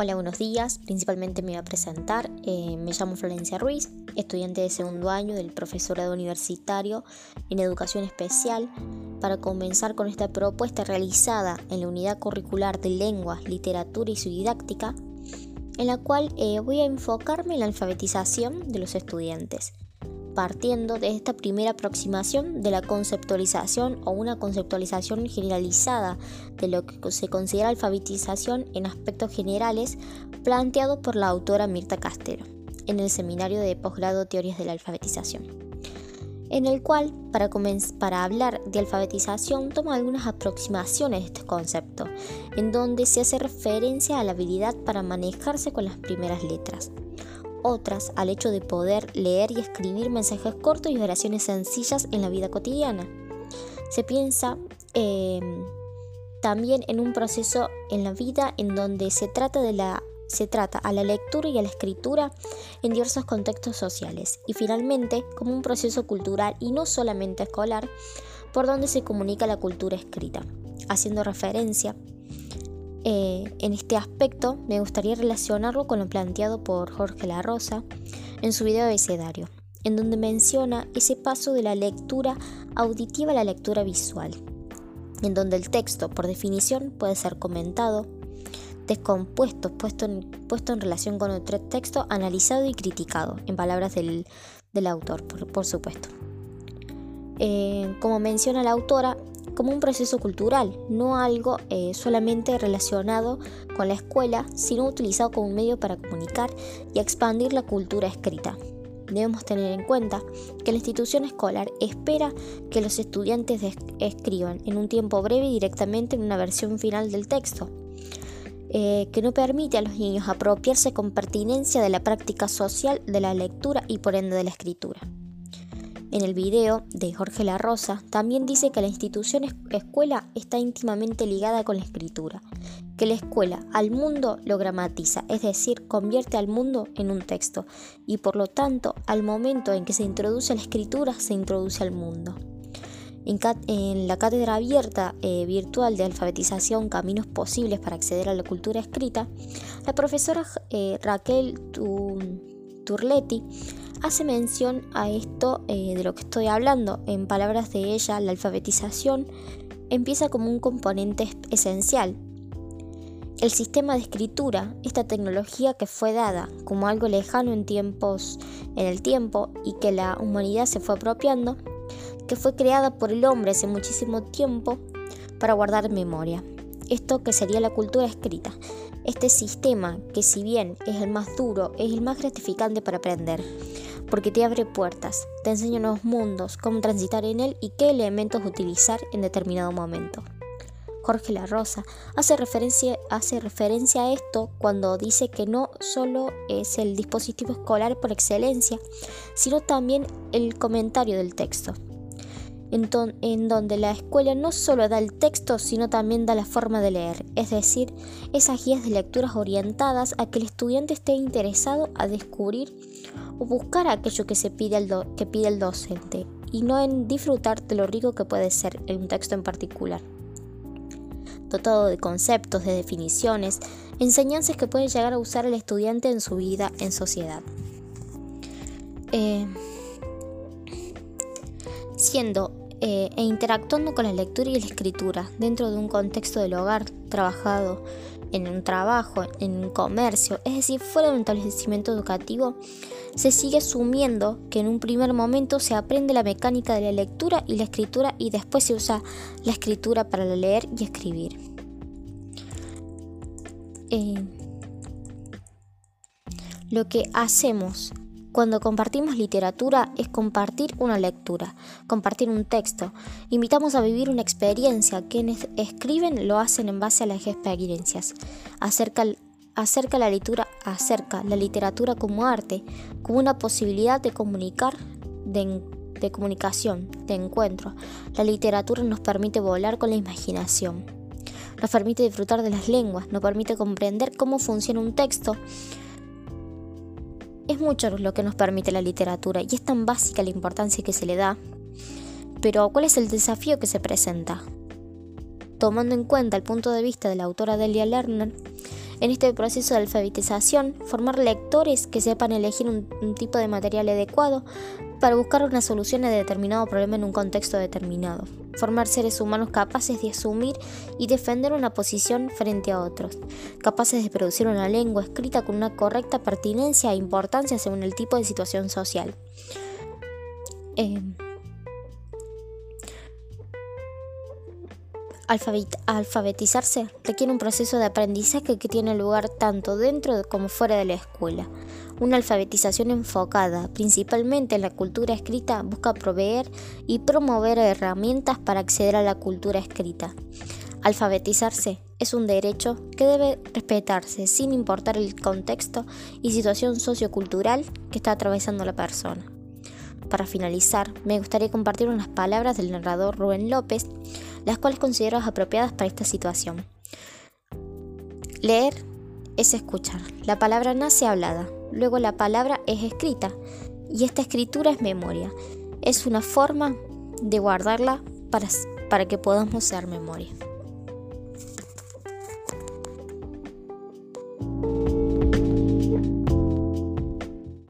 Hola, buenos días. Principalmente me voy a presentar. Eh, me llamo Florencia Ruiz, estudiante de segundo año del profesorado universitario en educación especial. Para comenzar con esta propuesta realizada en la unidad curricular de lengua, literatura y su didáctica, en la cual eh, voy a enfocarme en la alfabetización de los estudiantes partiendo de esta primera aproximación de la conceptualización o una conceptualización generalizada de lo que se considera alfabetización en aspectos generales planteado por la autora Mirta Castero en el seminario de posgrado Teorías de la Alfabetización, en el cual, para, para hablar de alfabetización, toma algunas aproximaciones de este concepto, en donde se hace referencia a la habilidad para manejarse con las primeras letras otras al hecho de poder leer y escribir mensajes cortos y oraciones sencillas en la vida cotidiana. Se piensa em, también en un proceso en la vida en donde se trata de la se trata a la lectura y a la escritura en diversos contextos sociales y finalmente como un proceso cultural y no solamente escolar por donde se comunica la cultura escrita, haciendo referencia eh, en este aspecto me gustaría relacionarlo con lo planteado por Jorge La Rosa en su video abecedario, en donde menciona ese paso de la lectura auditiva a la lectura visual, en donde el texto, por definición, puede ser comentado, descompuesto, puesto en, relación con otro texto, analizado y criticado, en palabras del, autor, por, supuesto. Eh, como menciona la autora, como un proceso cultural, no algo eh, solamente relacionado con la escuela, sino utilizado como un medio para comunicar y expandir la cultura escrita. Debemos tener en cuenta que la institución escolar espera que los estudiantes escriban en un tiempo breve directamente en una versión final del texto, eh, que no permite a los niños apropiarse con pertinencia de la práctica social de la lectura y por ende de la escritura. En el video de Jorge La Rosa también dice que la institución escuela está íntimamente ligada con la escritura, que la escuela al mundo lo gramatiza, es decir, convierte al mundo en un texto, y por lo tanto al momento en que se introduce la escritura se introduce al mundo. En, la cátedra abierta eh, virtual de alfabetización Caminos Posibles para acceder a la cultura escrita, la profesora eh, Raquel Turletti hace mención a esto eh, de lo que estoy hablando. En palabras de ella, la alfabetización empieza como un componente esencial. El sistema de escritura, esta tecnología que fue dada como algo lejano en tiempos en el tiempo y que la humanidad se fue apropiando, que fue creada por el hombre hace muchísimo tiempo para guardar memoria. Esto que sería la cultura escrita. Este sistema que si bien es el más duro, es el más gratificante para aprender porque te abre puertas, te enseña nuevos mundos, cómo transitar en él y qué elementos utilizar en determinado momento. Jorge La Rosa hace referencia, hace referencia a esto cuando dice que no solo es el dispositivo escolar por excelencia, sino también el comentario del texto, en, donde la escuela no solo da el texto, sino también da la forma de leer, es decir, esas guías de lecturas orientadas a que el estudiante esté interesado a descubrir o buscar aquello que, se pide el que pide el docente, y no en disfrutar de lo rico que puede ser en un texto en particular. Dotado de conceptos, de definiciones, enseñanzas que puede llegar a usar el estudiante en su vida en sociedad. Eh, siendo eh, e interactuando con la lectura y la escritura dentro de un contexto del hogar trabajado en un trabajo, en un comercio, es decir, fuera de un establecimiento educativo, se sigue asumiendo que en un primer momento se aprende la mecánica de la lectura y la escritura y después se usa la escritura para leer y escribir. Eh, lo que hacemos cuando compartimos literatura es compartir una lectura, compartir un texto. Invitamos a vivir una experiencia. Quienes escriben lo hacen en base a las experiencias. Acerca, acerca la lectura, acerca la literatura como arte, como una posibilidad de comunicar, de, de comunicación, de encuentro. La literatura nos permite volar con la imaginación. Nos permite disfrutar de las lenguas, nos permite comprender cómo funciona un texto es mucho lo que nos permite la literatura y es tan básica la importancia que se le da. Pero ¿cuál es el desafío que se presenta? Tomando en cuenta el punto de vista de la autora Delia Lerner, En este proceso de alfabetización, formar lectores que sepan elegir un, un tipo de material adecuado para buscar una solución a determinado problema en un contexto determinado. Formar seres humanos capaces de asumir y defender una posición frente a otros, capaces de producir una lengua escrita con una correcta pertinencia e importancia según el tipo de situación social. Eh, alfabetizarse requiere un proceso de aprendizaje que tiene lugar tanto dentro como fuera de la escuela. Una alfabetización enfocada principalmente en la cultura escrita busca proveer y promover herramientas para acceder a la cultura escrita. Alfabetizarse es un derecho que debe respetarse sin importar el contexto y situación sociocultural que está atravesando la persona. Para finalizar, me gustaría compartir unas palabras del narrador Rubén López, las cuales considero apropiadas para esta situación. Leer es escuchar. La palabra nace hablada, luego la palabra es escrita y esta escritura es memoria. Es una forma de guardarla para, para que podamos ser memoria.